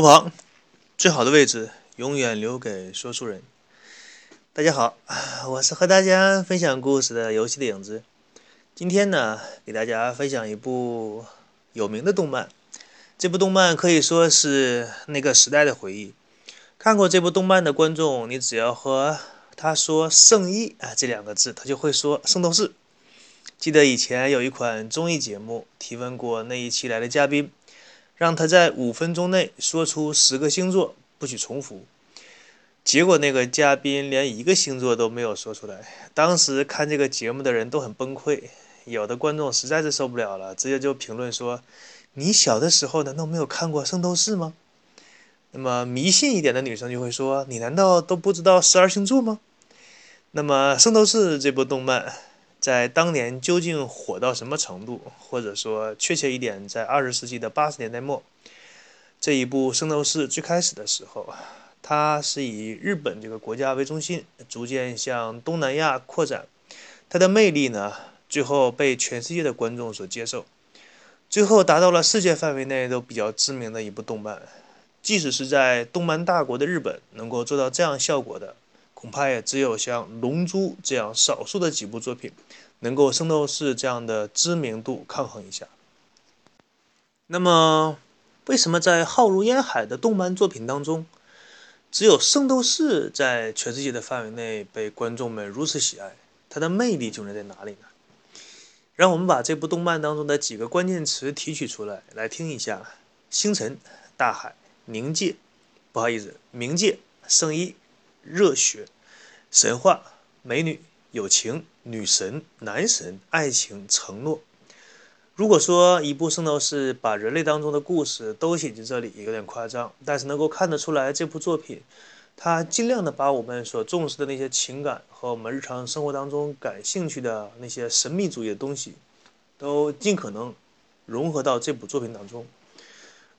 葫芦旁，最好的位置永远留给说书人。大家好，我是和大家分享故事的游戏的影子。今天呢，给大家分享一部有名的动漫。这部动漫可以说是那个时代的回忆。看过这部动漫的观众，你只要和他说“圣衣”啊这两个字，他就会说“圣斗士”。记得以前有一款综艺节目提问过那一期来的嘉宾，让他在五分钟内说出十个星座，不许重复。结果那个嘉宾连一个星座都没有说出来。当时看这个节目的人都很崩溃，有的观众实在是受不了了，直接就评论说：“你小的时候难道没有看过《圣斗士》吗？”那么迷信一点的女生就会说：“你难道都不知道十二星座吗？”那么《圣斗士》这部动漫在当年究竟火到什么程度？或者说确切一点，在二十世纪的八十年代末，这一部《圣斗士》最开始的时候，它是以日本这个国家为中心，逐渐向东南亚扩展。它的魅力呢，最后被全世界的观众所接受，最后达到了世界范围内都比较知名的一部动漫。即使是在动漫大国的日本，能够做到这样效果的，恐怕也只有像《龙珠》这样少数的几部作品，能够《圣斗士》这样的知名度抗衡一下。那么，为什么在浩如烟海的动漫作品当中，只有《圣斗士》在全世界的范围内被观众们如此喜爱？它的魅力究竟在哪里呢？让我们把这部动漫当中的几个关键词提取出来，来听一下：星辰、大海、冥界，不好意思，冥界、圣衣、热血、神话、美女、友情、女神、男神、爱情、承诺。如果说一部《圣斗士》把人类当中的故事都写进这里，有点夸张，但是能够看得出来，这部作品它尽量的把我们所重视的那些情感和我们日常生活当中感兴趣的那些神秘主义的东西，都尽可能融合到这部作品当中。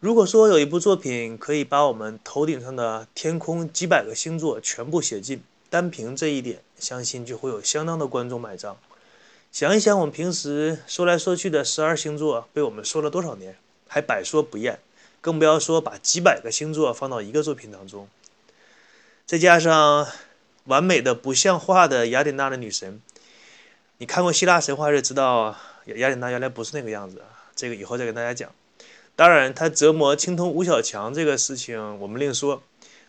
如果说有一部作品可以把我们头顶上的天空几百个星座全部写尽，单凭这一点，相信就会有相当的观众买账。想一想，我们平时说来说去的十二星座，被我们说了多少年，还百说不厌，更不要说把几百个星座放到一个作品当中。再加上完美的不像话的雅典娜的女神，你看过希腊神话就知道，雅典娜原来不是那个样子。这个以后再跟大家讲。当然，他折磨青铜吴小强这个事情我们另说，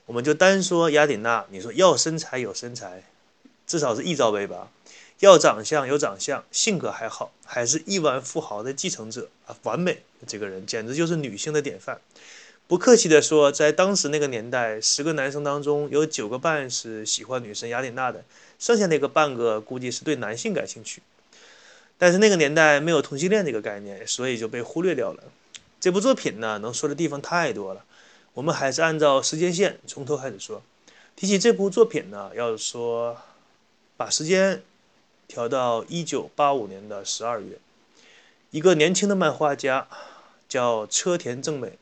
我们就单说雅典娜。你说要身材有身材，至少是一罩杯吧。要长相有长相，性格还好，还是亿万富豪的继承者啊，完美！这个人简直就是女性的典范。不客气地说，在当时那个年代，十个男生当中有九个半是喜欢女神雅典娜的，剩下那个半个估计是对男性感兴趣。但是那个年代没有同性恋这个概念，所以就被忽略掉了。这部作品呢，能说的地方太多了，我们还是按照时间线从头开始说。提起这部作品呢，要说把时间。调到一九八五年的十二月，一个年轻的漫画家叫车田正美，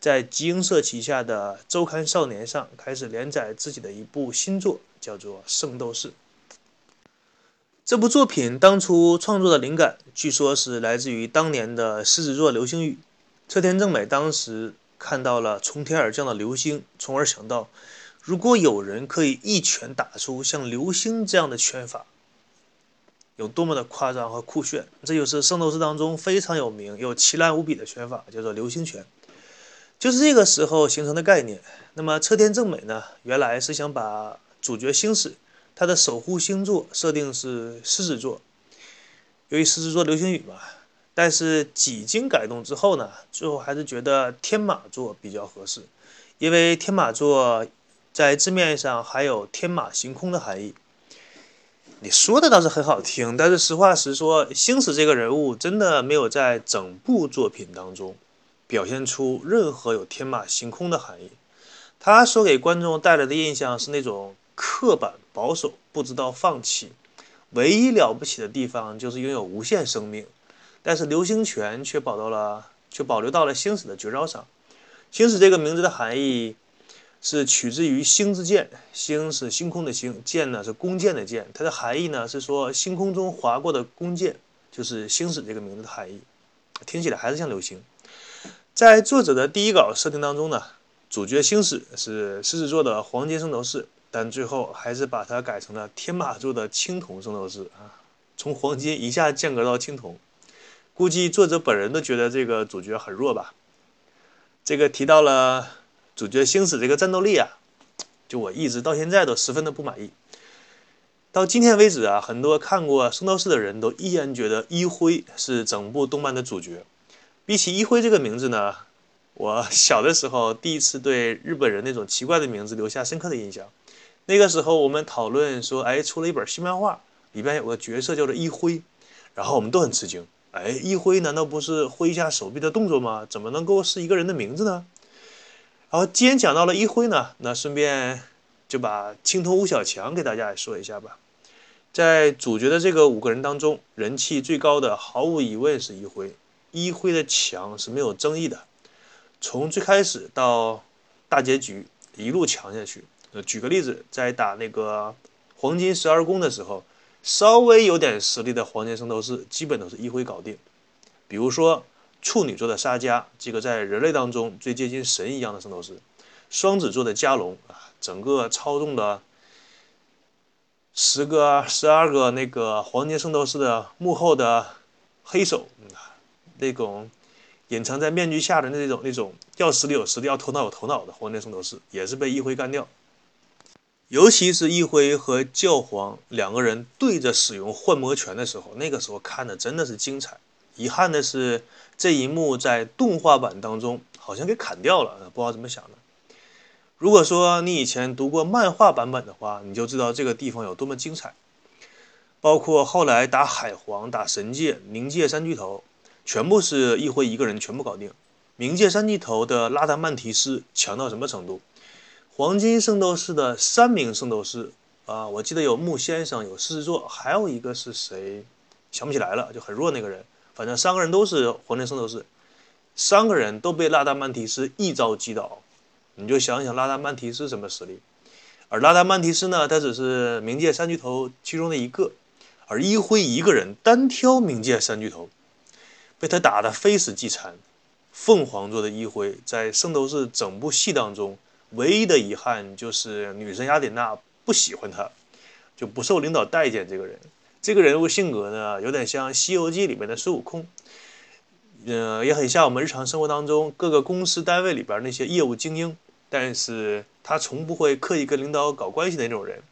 在集英社旗下的周刊少年上开始连载自己的一部新作，叫做《圣斗士》。这部作品当初创作的灵感，据说是来自于当年的狮子座流星雨。车田正美当时看到了从天而降的流星，从而想到，如果有人可以一拳打出像流星这样的拳法。有多么的夸张和酷炫，这就是圣斗士当中非常有名又奇烂无比的拳法，叫做流星拳，就是这个时候形成的概念。那么车田正美呢，原来是想把主角星矢他的守护星座设定是狮子座，由于狮子座流星雨嘛，但是几经改动之后呢，最后还是觉得天马座比较合适，因为天马座在字面上还有天马行空的含义。你说的倒是很好听，但是实话实说，星矢这个人物真的没有在整部作品当中表现出任何有天马行空的含义。他所给观众带来的印象是那种刻板、保守、不知道放弃。唯一了不起的地方就是拥有无限生命，但是流星拳却保到了，却保留到了星矢的绝招上。星矢这个名字的含义是取自于星之剑，星是星空的星，剑呢是弓箭的箭。它的含义呢是说星空中划过的弓箭，就是星矢这个名字的含义。听起来还是像流星。在作者的第一稿设定当中呢，主角星矢是狮子座的黄金圣斗士。但最后还是把它改成了天马座的青铜圣斗士啊，从黄金一下降格到青铜，估计作者本人都觉得这个主角很弱吧。这个提到了主角星矢这个战斗力啊，就我一直到现在都十分的不满意。到今天为止啊，很多看过圣斗士的人都依然觉得一辉是整部动漫的主角。比起一辉这个名字呢，我小的时候第一次对日本人那种奇怪的名字留下深刻的印象。那个时候我们讨论说，哎，出了一本新漫画，里边有个角色叫做一辉，然后我们都很吃惊，哎，一辉难道不是挥一下手臂的动作吗？怎么能够是一个人的名字呢？然后既然讲到了一辉呢，那顺便就把青铜吴小强给大家也说一下吧。在主角的这个五个人当中，人气最高的毫无疑问是一辉，一辉的强是没有争议的，从最开始到大结局一路强下去。呃，举个例子，在打那个黄金十二宫的时候，稍微有点实力的黄金圣斗士，基本都是一挥搞定。比如说处女座的沙加，这个在人类当中最接近神一样的圣斗士；双子座的加隆啊，整个操纵的十个、十二个那个黄金圣斗士的幕后的黑手，那种隐藏在面具下的那种那种要实力有实力，要头脑有头脑的黄金圣斗士，也是被一挥干掉。尤其是一辉和教皇两个人对着使用幻魔拳的时候，那个时候看的真的是精彩。遗憾的是，这一幕在动画版当中好像给砍掉了，不知道怎么想的。如果说你以前读过漫画版本的话，你就知道这个地方有多么精彩。包括后来打海皇、打神界、冥界三巨头，全部是一辉一个人全部搞定。冥界三巨头的拉达曼提斯强到什么程度？黄金圣斗士的三名圣斗士啊，我记得有木先生，有狮子座，还有一个是谁？想不起来了，就很弱那个人。反正三个人都是黄金圣斗士，三个人都被拉达曼提斯一招击倒。你就想想拉达曼提斯什么实力？而拉达曼提斯呢，他只是冥界三巨头其中的一个，而一辉一个人单挑冥界三巨头，被他打得非死即残。凤凰座的一辉在圣斗士整部戏当中。唯一的遗憾就是女神雅典娜不喜欢他，就不受领导待见。这个人，这个人物性格呢，有点像《西游记》里面的孙悟空，呃，也很像我们日常生活当中各个公司单位里边那些业务精英，但是他从不会刻意跟领导搞关系的那种人。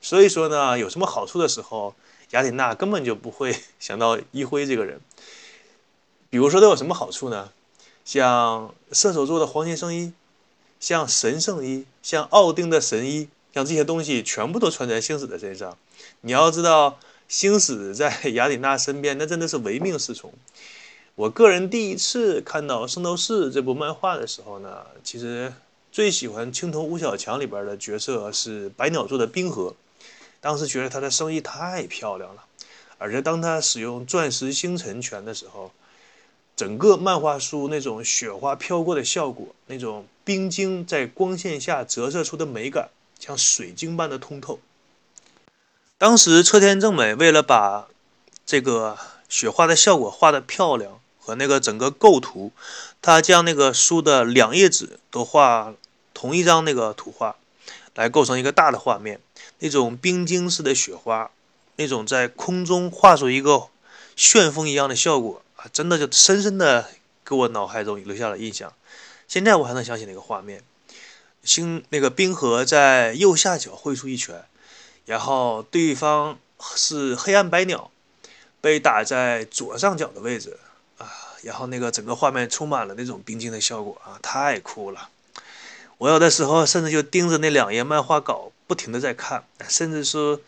所以说呢，有什么好处的时候，雅典娜根本就不会想到一辉这个人。比如说都有什么好处呢？像射手座的黄金圣衣。像神圣衣，像奥丁的神衣，像这些东西全部都穿在星矢的身上。你要知道，星矢在 雅典娜身边，那真的是唯命是从。我个人第一次看到《圣斗士》这部漫画的时候呢，其实最喜欢青铜五小强里边的角色是百鸟座的冰河。当时觉得他的生意太漂亮了，而且当他使用钻石星辰拳的时候。整个漫画书那种雪花飘过的效果，那种冰晶在光线下折射出的美感，像水晶般的通透。当时车田正美为了把这个雪花的效果画得漂亮，和那个整个构图，他将那个书的两页纸都画同一张那个图画，来构成一个大的画面。那种冰晶似的雪花，那种在空中画出一个旋风一样的效果。啊，真的就深深的给我脑海中留下了印象。现在我还能想起那个画面，星那个冰河在右下角挥出一拳，然后对方是黑暗百鸟，被打在左上角的位置啊，然后那个整个画面充满了那种冰晶的效果啊，太酷了。我有的时候甚至就盯着那两页漫画稿，不停的在看，甚至说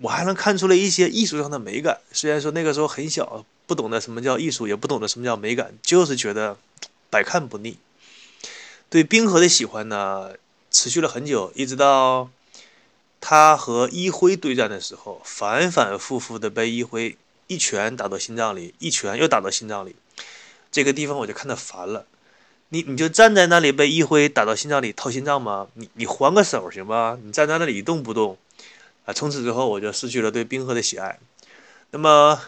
我还能看出来一些艺术上的美感。虽然说那个时候很小，不懂得什么叫艺术，也不懂得什么叫美感，就是觉得百看不腻。对冰河的喜欢呢，持续了很久，一直到他和一辉对战的时候，反反复复的被一辉一拳打到心脏里，一拳又打到心脏里，这个地方我就看得烦了。你你就站在那里被一辉打到心脏里掏心脏吗？你你还个手行吧？你站在那里一动不动。啊，从此之后我就失去了对冰河的喜爱。那么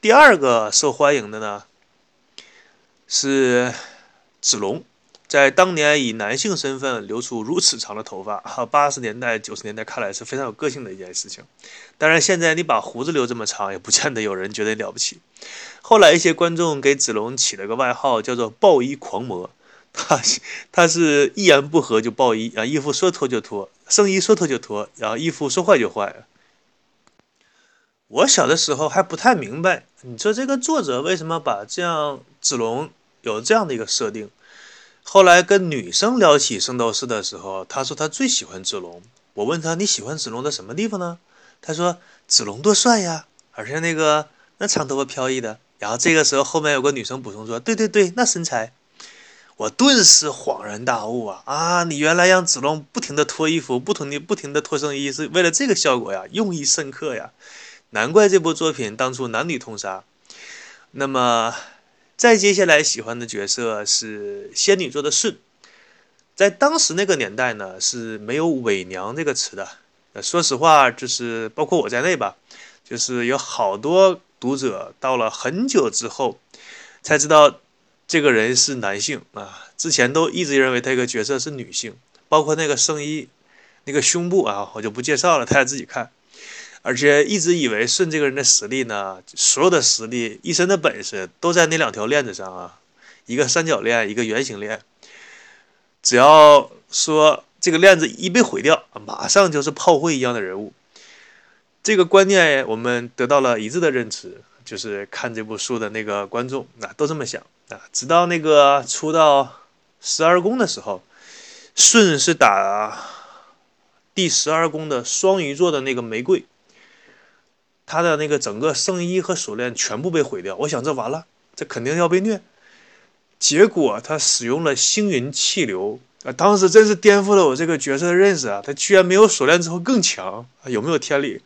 第二个受欢迎的呢，是子龙，在当年以男性身份留出如此长的头发，哈，八十年代、九十年代看来是非常有个性的一件事情。当然，现在你把胡子留这么长，也不见得有人觉得了不起。后来一些观众给子龙起了个外号，叫做“爆衣狂魔”。他他是一言不合就爆衣啊，衣服说脱就脱。圣衣说脱就脱，然后衣服说坏就坏。我小的时候还不太明白，你说这个作者为什么把这样子龙有这样的一个设定？后来跟女生聊起圣斗士的时候，他说他最喜欢子龙。我问他你喜欢子龙的什么地方呢？他说子龙多帅呀，而且那个那长头发飘逸的。然后这个时候后面有个女生补充说，对对对，那身材。我顿时恍然大悟啊啊！你原来让子龙不停的脱衣服，不停的不停的脱圣衣，是为了这个效果呀，用意深刻呀！难怪这部作品当初男女通杀。那么，再接下来喜欢的角色是仙女座的舜，在当时那个年代呢是没有伪娘这个词的。说实话，就是包括我在内吧，就是有好多读者到了很久之后才知道。这个人是男性啊，之前都一直认为他这个角色是女性，包括那个圣衣，那个胸部啊，我就不介绍了，大家自己看。而且一直以为舜这个人的实力呢，所有的实力、一身的本事都在那两条链子上啊，一个三角链，一个圆形链。只要说这个链子一被毁掉，马上就是炮灰一样的人物。这个观念我们得到了一致的认知，就是看这部书的那个观众啊，都这么想。啊，直到那个出到十二宫的时候，舜是打第十二宫的双鱼座的那个玫瑰，他的那个整个圣衣和锁链全部被毁掉。我想这完了，这肯定要被虐。结果他使用了星云气流啊，当时真是颠覆了我这个角色的认识啊！他居然没有锁链之后更强啊，有没有天理？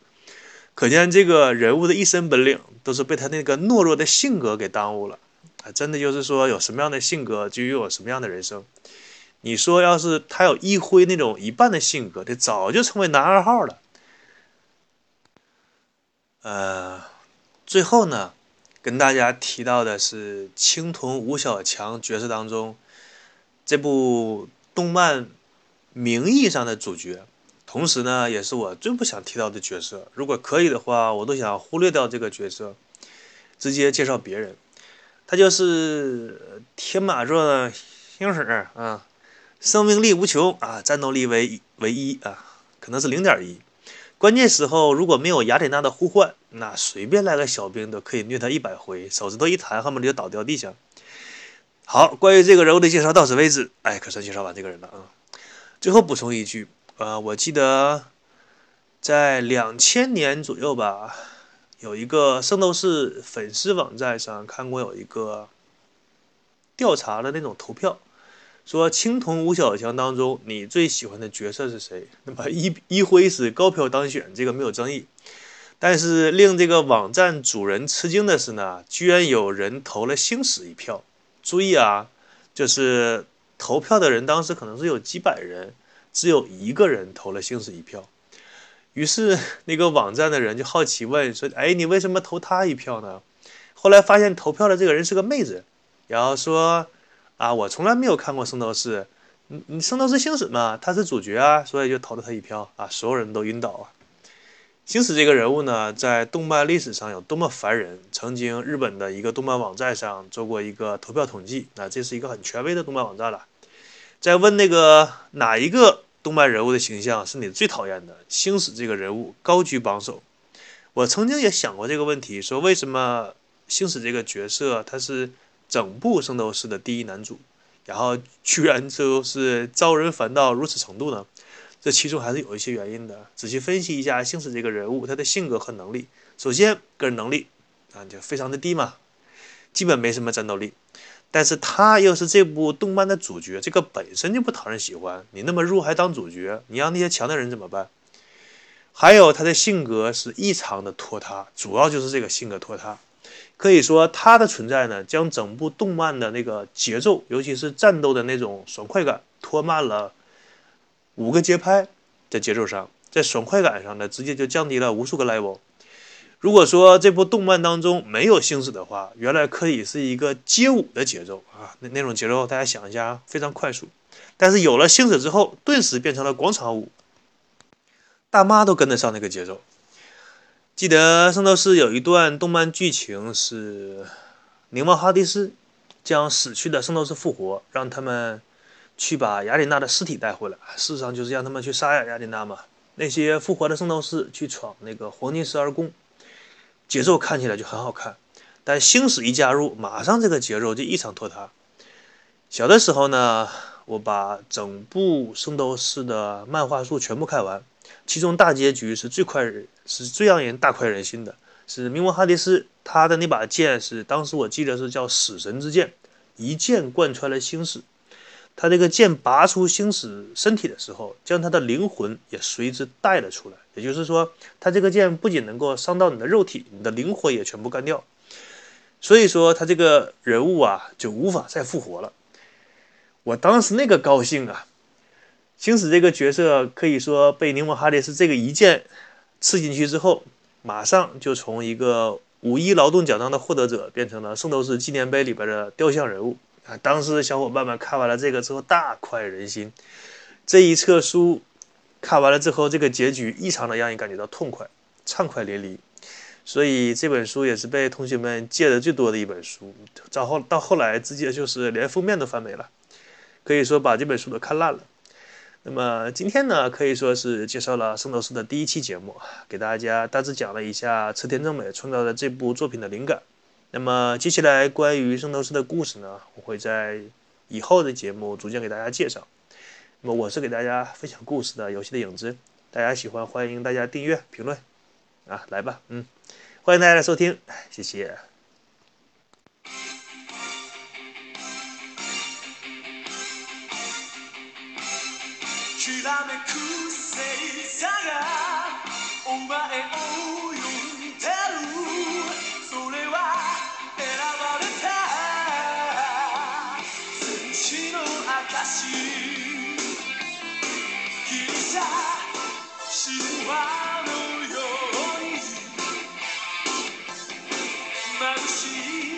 可见这个人物的一身本领都是被他那个懦弱的性格给耽误了。啊，真的就是说，有什么样的性格，就拥有什么样的人生。你说，要是他有一辉那种一半的性格，他早就成为男二号了。呃，最后呢，跟大家提到的是青铜吴小强角色当中，这部动漫名义上的主角，同时呢，也是我最不想提到的角色。如果可以的话，我都想忽略掉这个角色，直接介绍别人。他就是天马座星矢啊，生命力无穷啊，战斗力为为一啊，可能是零点一。关键时候如果没有雅典娜的呼唤，那随便来个小兵都可以虐他一百回，手指头一弹，恨不得就倒掉地下。好，关于这个人物的介绍到此为止，哎，可算介绍完这个人了啊。最后补充一句，呃，我记得在两千年左右吧。有一个圣斗士粉丝网站上看过有一个调查的那种投票，说青铜五小强当中你最喜欢的角色是谁？那么一一辉是高票当选，这个没有争议。但是令这个网站主人吃惊的是呢，居然有人投了星矢一票。注意啊，就是投票的人当时可能是有几百人，只有一个人投了星矢一票。于是那个网站的人就好奇问说：“哎，你为什么投他一票呢？”后来发现投票的这个人是个妹子，然后说：“啊，我从来没有看过《圣斗士》，你你《圣斗士星矢》嘛，他是主角啊，所以就投了他一票啊。”所有人都晕倒啊！星矢这个人物呢，在动漫历史上有多么烦人？曾经日本的一个动漫网站上做过一个投票统计，那这是一个很权威的动漫网站了。在问那个哪一个？动漫人物的形象是你最讨厌的，星矢这个人物高居榜首。我曾经也想过这个问题，说为什么星矢这个角色他是整部圣斗士的第一男主，然后居然就是招人烦到如此程度呢？这其中还是有一些原因的。仔细分析一下星矢这个人物，他的性格和能力。首先，个人能力啊就非常的低嘛，基本没什么战斗力。但是他又是这部动漫的主角，这个本身就不讨人喜欢。你那么弱还当主角，你让那些强的人怎么办？还有他的性格是异常的拖沓，主要就是这个性格拖沓。可以说他的存在呢，将整部动漫的那个节奏，尤其是战斗的那种爽快感拖慢了五个节拍的节奏上，在爽快感上呢，直接就降低了无数个 level。如果说这部动漫当中没有星矢的话，原来可以是一个街舞的节奏啊，那那种节奏大家想一下，非常快速。但是有了星矢之后，顿时变成了广场舞，大妈都跟得上那个节奏。记得《圣斗士》有一段动漫剧情是，宁王哈迪斯将死去的圣斗士复活，让他们去把雅典娜的尸体带回来，事实上就是让他们去杀雅典娜嘛。那些复活的圣斗士去闯那个黄金十二宫。节奏看起来就很好看，但星矢一加入，马上这个节奏就异常拖沓。小的时候呢，我把整部《圣斗士》的漫画书全部看完，其中大结局是最快人，是最让人大快人心的，是冥王哈迪斯他的那把剑是当时我记得是叫死神之剑，一剑贯穿了星矢。他这个剑拔出星矢身体的时候，将他的灵魂也随之带了出来。也就是说，他这个剑不仅能够伤到你的肉体，你的灵魂也全部干掉。所以说，他这个人物啊，就无法再复活了。我当时那个高兴啊！星矢这个角色可以说被柠檬哈迪斯这个一剑刺进去之后，马上就从一个五一劳动奖章的获得者，变成了圣斗士纪念碑里边的雕像人物。啊！当时小伙伴们看完了这个之后大快人心，这一册书看完了之后，这个结局异常的让人感觉到痛快、畅快淋漓。所以这本书也是被同学们借的最多的一本书。到后到后来，直接就是连封面都翻没了，可以说把这本书都看烂了。那么今天呢，可以说是介绍了《圣斗士》的第一期节目，给大家大致讲了一下车田正美创造的这部作品的灵感。那么接下来关于圣斗士的故事呢，我会在以后的节目逐渐给大家介绍。那么我是给大家分享故事的游戏的影子，大家喜欢欢迎大家订阅评论啊，来吧，嗯，欢迎大家的收听，谢谢。らめく星座がお前を呼んでる。それは選ばれた。戦士の証。ギリシャ神話のように。眩しい